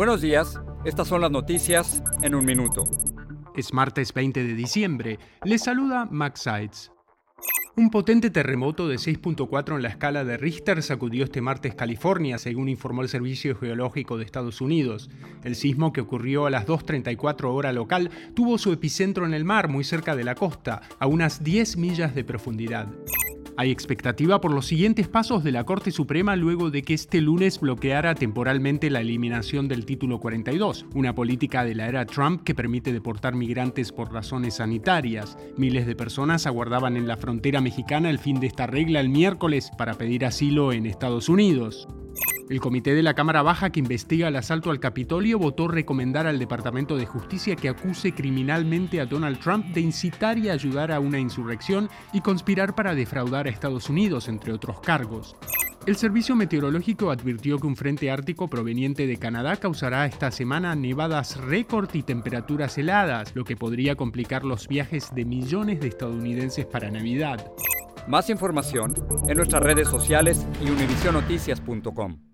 Buenos días, estas son las noticias en un minuto. Es martes 20 de diciembre. Les saluda Max Sides. Un potente terremoto de 6.4 en la escala de Richter sacudió este martes California, según informó el Servicio Geológico de Estados Unidos. El sismo, que ocurrió a las 2.34 hora local, tuvo su epicentro en el mar, muy cerca de la costa, a unas 10 millas de profundidad. Hay expectativa por los siguientes pasos de la Corte Suprema luego de que este lunes bloqueara temporalmente la eliminación del Título 42, una política de la era Trump que permite deportar migrantes por razones sanitarias. Miles de personas aguardaban en la frontera mexicana el fin de esta regla el miércoles para pedir asilo en Estados Unidos. El comité de la Cámara Baja que investiga el asalto al Capitolio votó recomendar al Departamento de Justicia que acuse criminalmente a Donald Trump de incitar y ayudar a una insurrección y conspirar para defraudar a Estados Unidos, entre otros cargos. El Servicio Meteorológico advirtió que un frente ártico proveniente de Canadá causará esta semana nevadas récord y temperaturas heladas, lo que podría complicar los viajes de millones de estadounidenses para Navidad. Más información en nuestras redes sociales y univisionoticias.com.